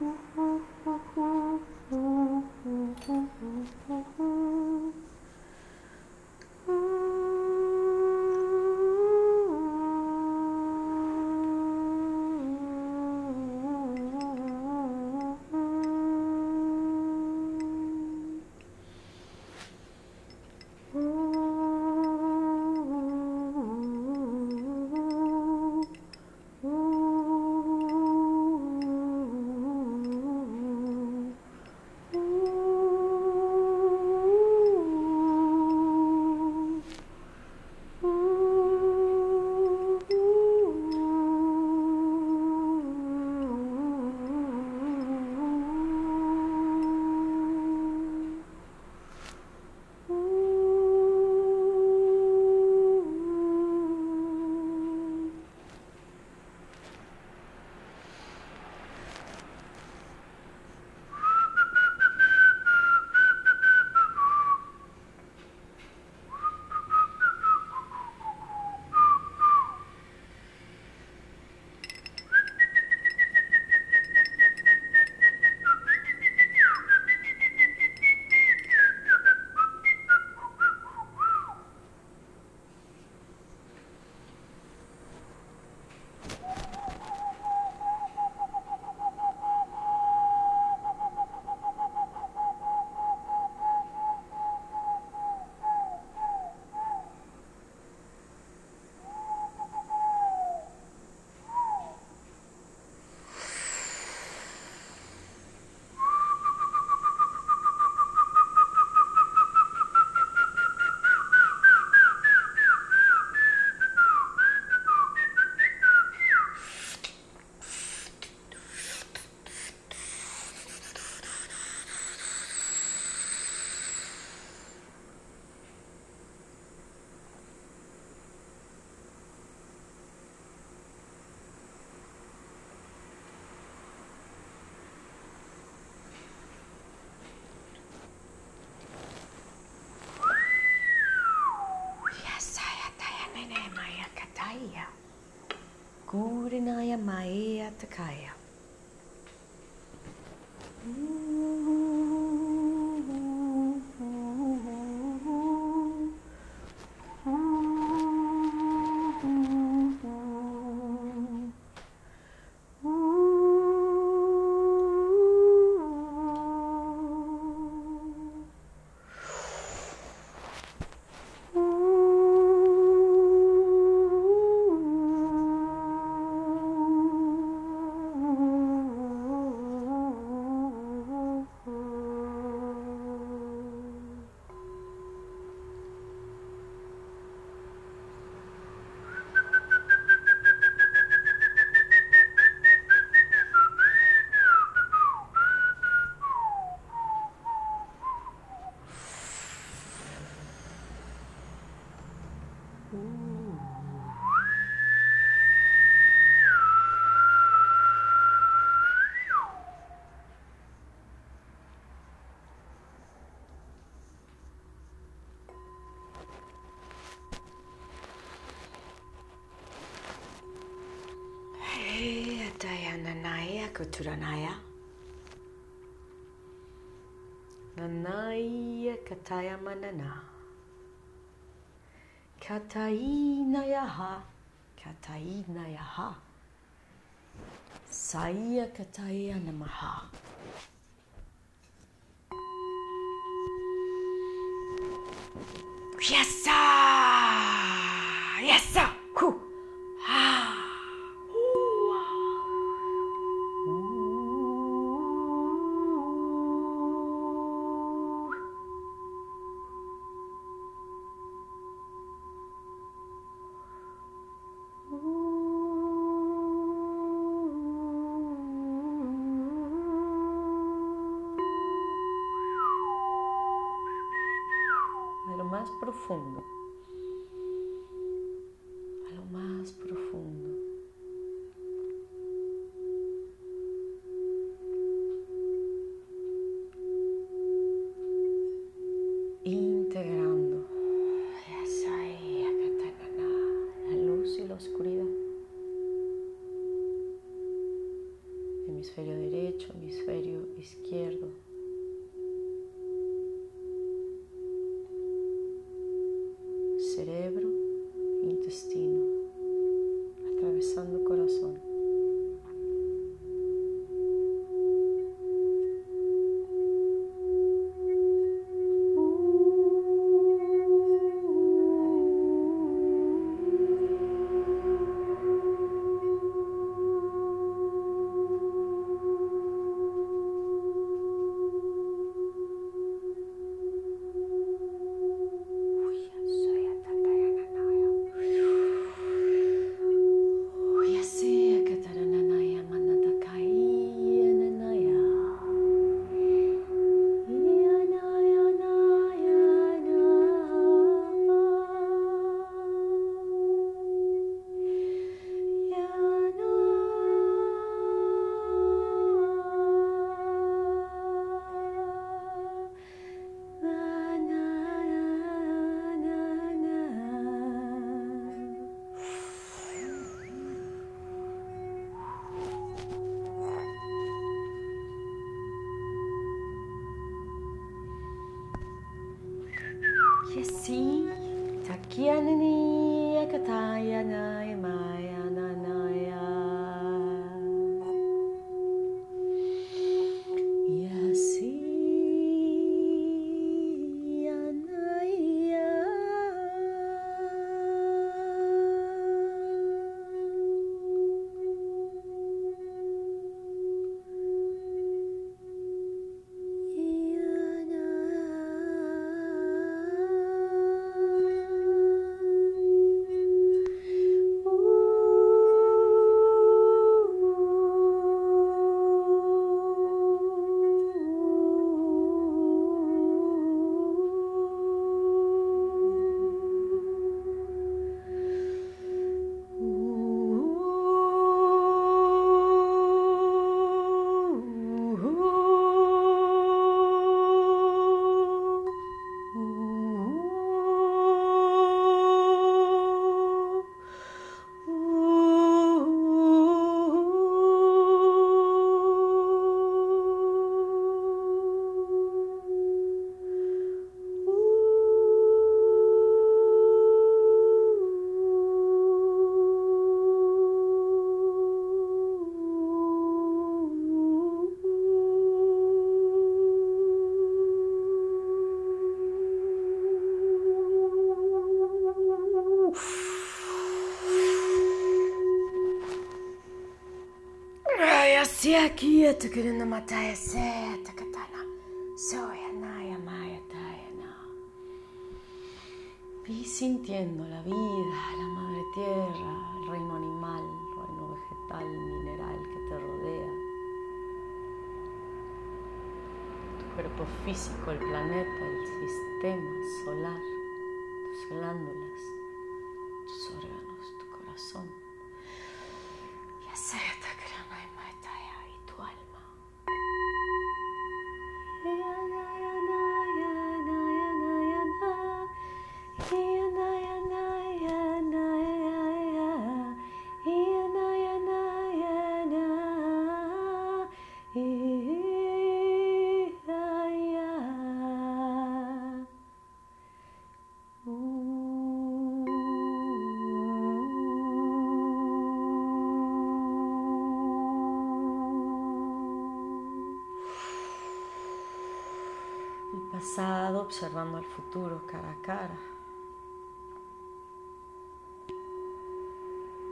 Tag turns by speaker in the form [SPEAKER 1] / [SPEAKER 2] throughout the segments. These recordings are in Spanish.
[SPEAKER 1] 呜。Goedenaaie Maia Takaya. Naya. Nanaya kataya manana. Kataina yaha. Kataina yaha. Saya kataya namaha. やっさーやっさー aquí, te queriendo matar ese, te katana. Soy Anaya Maya Tayana. Vi sintiendo la vida, la madre tierra, el reino animal, el reino vegetal, mineral que te rodea. Tu cuerpo físico, el planeta, el sistema solar, tus glándulas, observando el futuro cara a cara.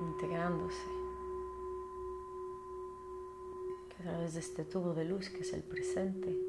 [SPEAKER 1] Integrándose. A través de este tubo de luz que es el presente.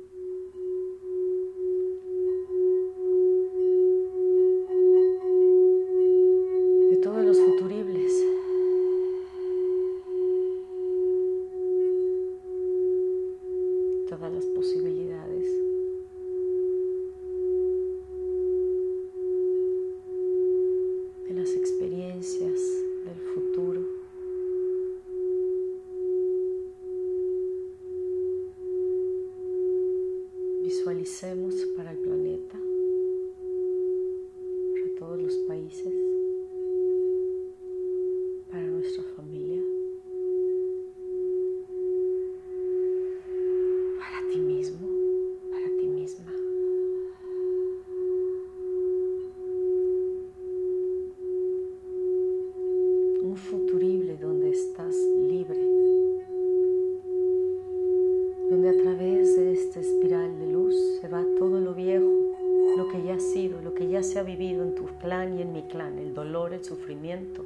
[SPEAKER 1] Lo que ya se ha vivido en tu clan y en mi clan, el dolor, el sufrimiento,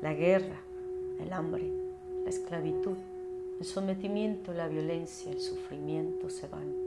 [SPEAKER 1] la guerra, el hambre, la esclavitud, el sometimiento, la violencia, el sufrimiento se van.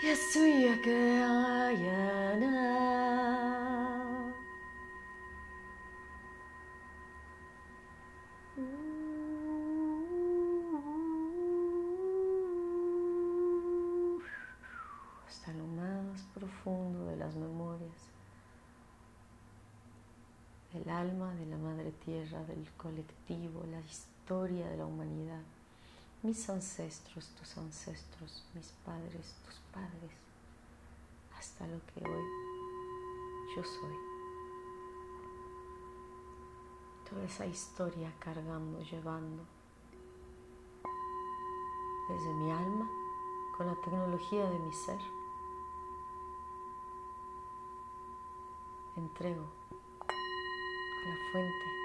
[SPEAKER 1] Yes, we are good. Yeah. Historia de la humanidad mis ancestros, tus ancestros, mis padres, tus padres, hasta lo que hoy yo soy. Toda esa historia cargando, llevando desde mi alma con la tecnología de mi ser. Entrego a la fuente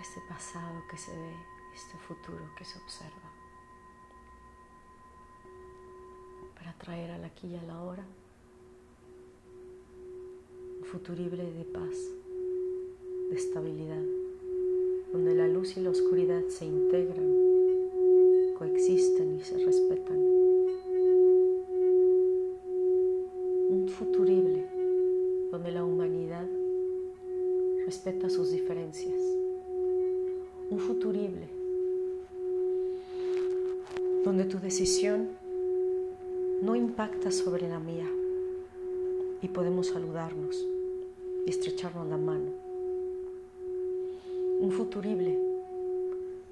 [SPEAKER 1] este pasado que se ve, este futuro que se observa, para traer al aquí y a la hora un futurible de paz, de estabilidad, donde la luz y la oscuridad se integran, coexisten y se respetan. Un futurible donde la humanidad respeta sus diferencias un futurible, donde tu decisión no impacta sobre la mía y podemos saludarnos y estrecharnos la mano. Un futurible,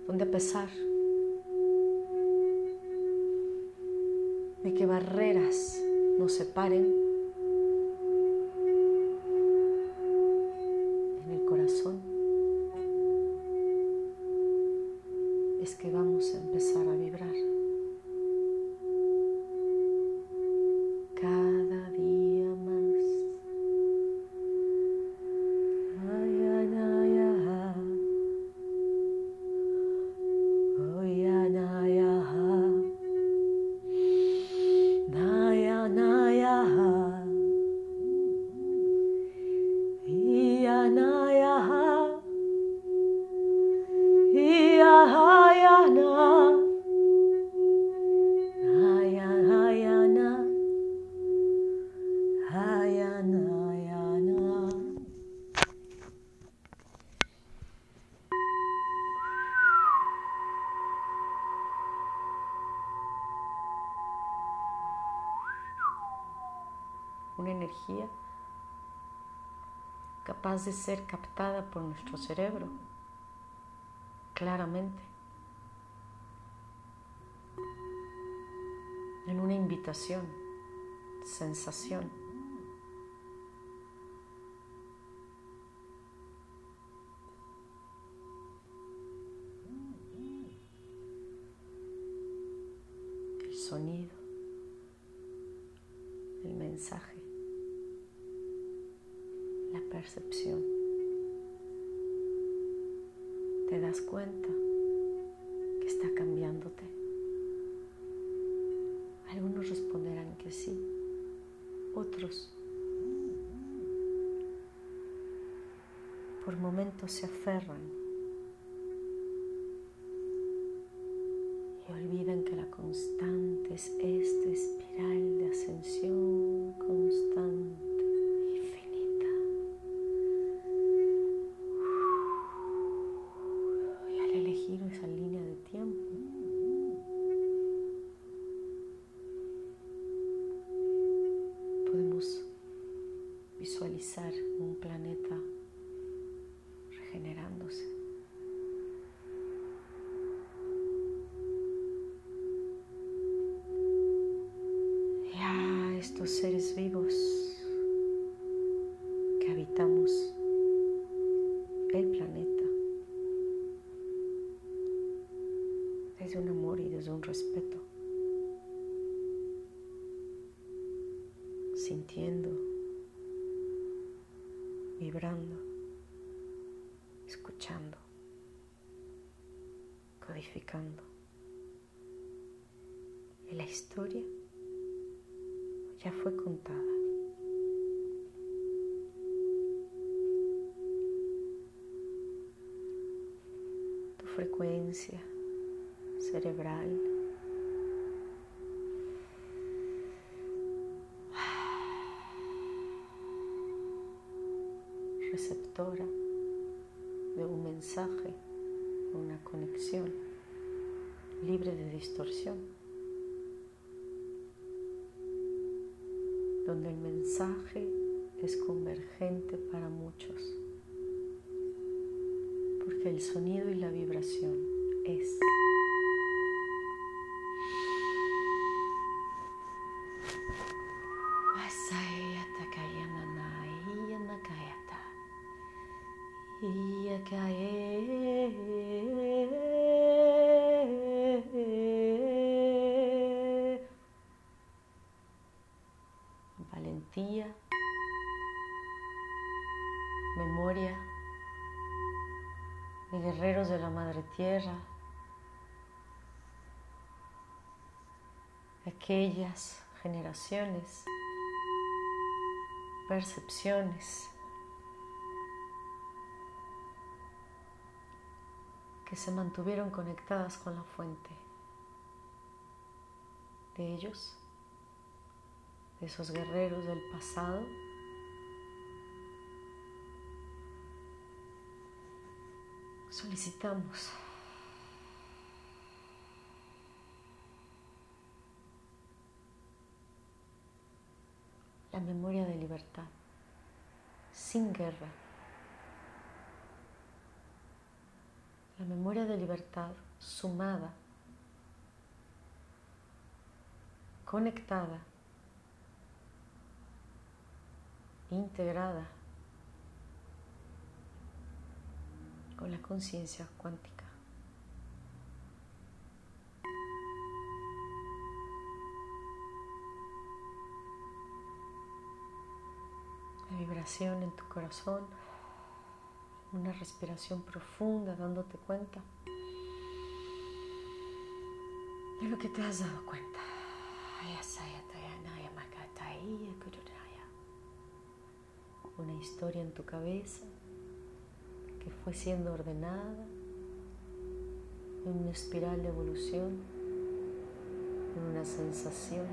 [SPEAKER 1] donde a pesar de que barreras nos separen, de ser captada por nuestro cerebro claramente en una invitación, sensación. Te das cuenta que está cambiándote. Algunos responderán que sí, otros por momentos se aferran y olvidan que la constante es esta espiral de ascensión constante. Vivos que habitamos el planeta desde un amor y desde un respeto, sintiendo, vibrando, escuchando, codificando. La historia fue contada. Tu frecuencia cerebral receptora de un mensaje, una conexión libre de distorsión. Donde el mensaje es convergente para muchos, porque el sonido y la vibración es. Aquellas generaciones, percepciones que se mantuvieron conectadas con la fuente de ellos de esos guerreros del pasado. Solicitamos la memoria de libertad, sin guerra. La memoria de libertad sumada, conectada integrada con la conciencia cuántica. La vibración en tu corazón, una respiración profunda dándote cuenta de lo que te has dado cuenta. Una historia en tu cabeza que fue siendo ordenada en una espiral de evolución, en una sensación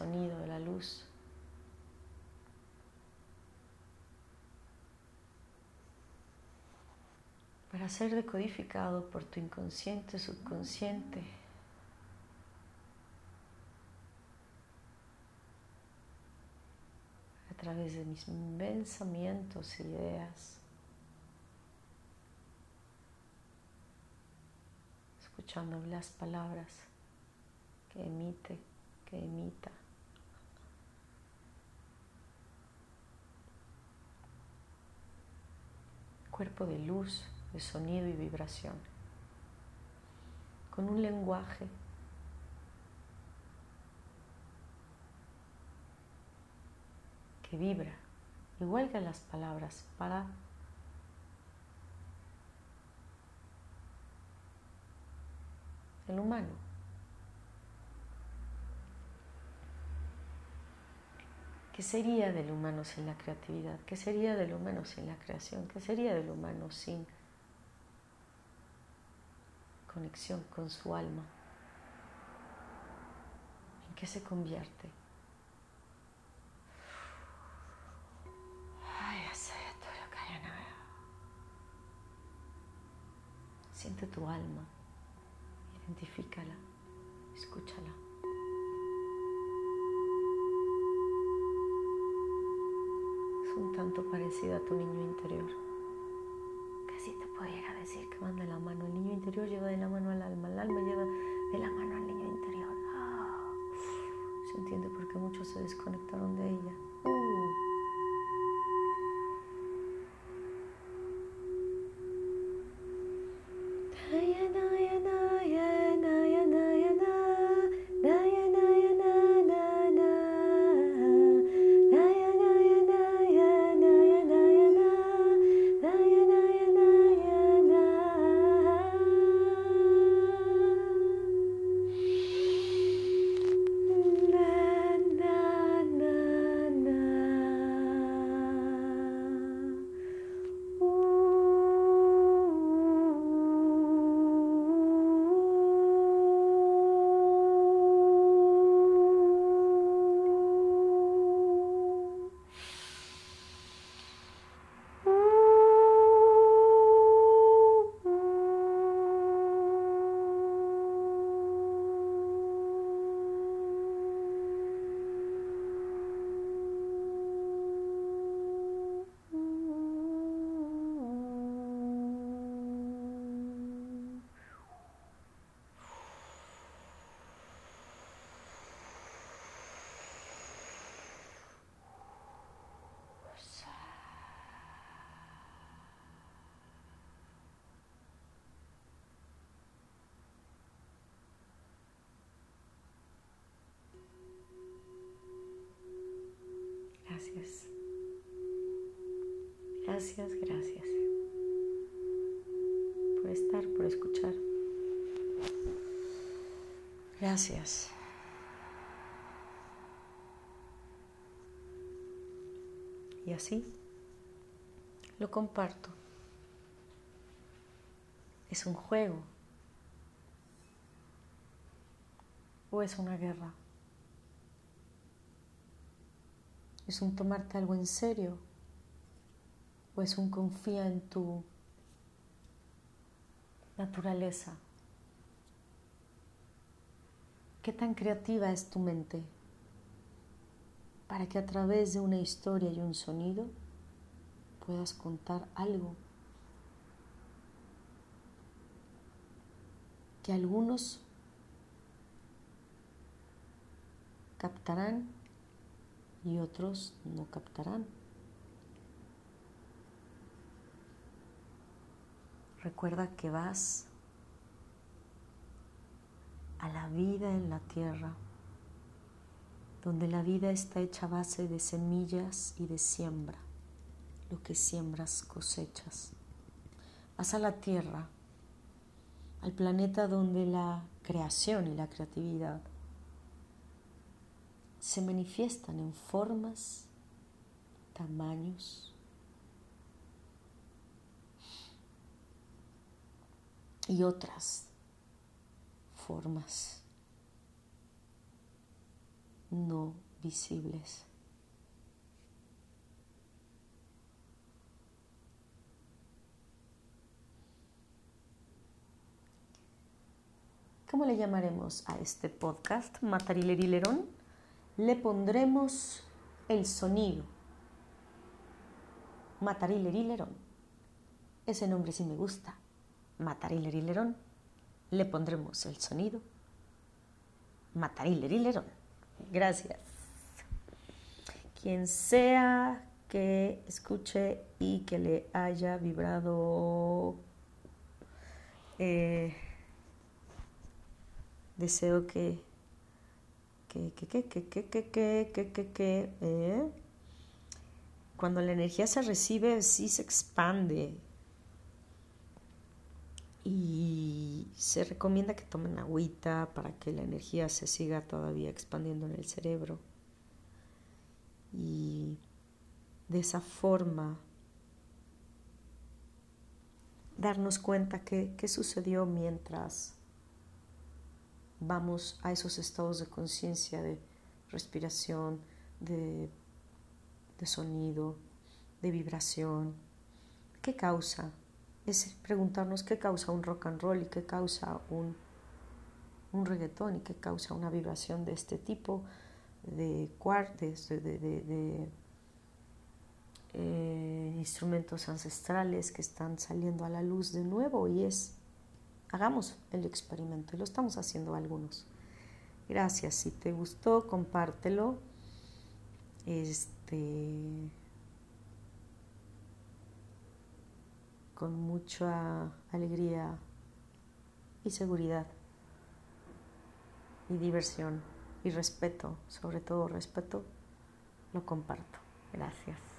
[SPEAKER 1] sonido de la luz. Para ser decodificado por tu inconsciente, subconsciente. A través de mis pensamientos, ideas. Escuchando las palabras que emite, que emita. Cuerpo de luz, de sonido y vibración, con un lenguaje que vibra, igual que las palabras, para el humano. ¿Qué sería del humano sin la creatividad? ¿Qué sería del humano sin la creación? ¿Qué sería del humano sin conexión con su alma? ¿En qué se convierte? Siente tu alma, identifícala, escúchala. Un tanto parecida a tu niño interior. Casi te pudiera decir que manda la mano. El niño interior lleva de la mano al alma, el alma lleva de la mano al niño interior. Ah, se entiende por qué muchos se desconectaron de ella. Uh. Gracias. Gracias, gracias. Por estar, por escuchar. Gracias. Y así lo comparto. ¿Es un juego? ¿O es una guerra? ¿Es un tomarte algo en serio? ¿O es un confía en tu naturaleza? ¿Qué tan creativa es tu mente para que a través de una historia y un sonido puedas contar algo que algunos captarán y otros no captarán. Recuerda que vas a la vida en la tierra, donde la vida está hecha a base de semillas y de siembra. Lo que siembras cosechas. Vas a la tierra, al planeta donde la creación y la creatividad se manifiestan en formas, tamaños y otras formas no visibles. ¿Cómo le llamaremos a este podcast? Matarilerilerón. Le pondremos el sonido. Matarilerilerón. Ese nombre sí me gusta. Matarilerilerón. Le pondremos el sonido. Matarilerilerón. Gracias. Quien sea que escuche y que le haya vibrado eh, deseo que, que, que, que, que, que, que, que, que, que, eh, cuando la energía se recibe, sí se expande. Y se recomienda que tomen agüita para que la energía se siga todavía expandiendo en el cerebro. Y de esa forma darnos cuenta que, qué sucedió mientras vamos a esos estados de conciencia, de respiración, de, de, sonido, de vibración. ¿Qué causa? Es preguntarnos qué causa un rock and roll y qué causa un, un reggaetón y qué causa una vibración de este tipo de de, de, de eh, instrumentos ancestrales que están saliendo a la luz de nuevo y es hagamos el experimento y lo estamos haciendo algunos. Gracias, si te gustó, compártelo. Este con mucha alegría y seguridad y diversión y respeto, sobre todo respeto, lo comparto. Gracias.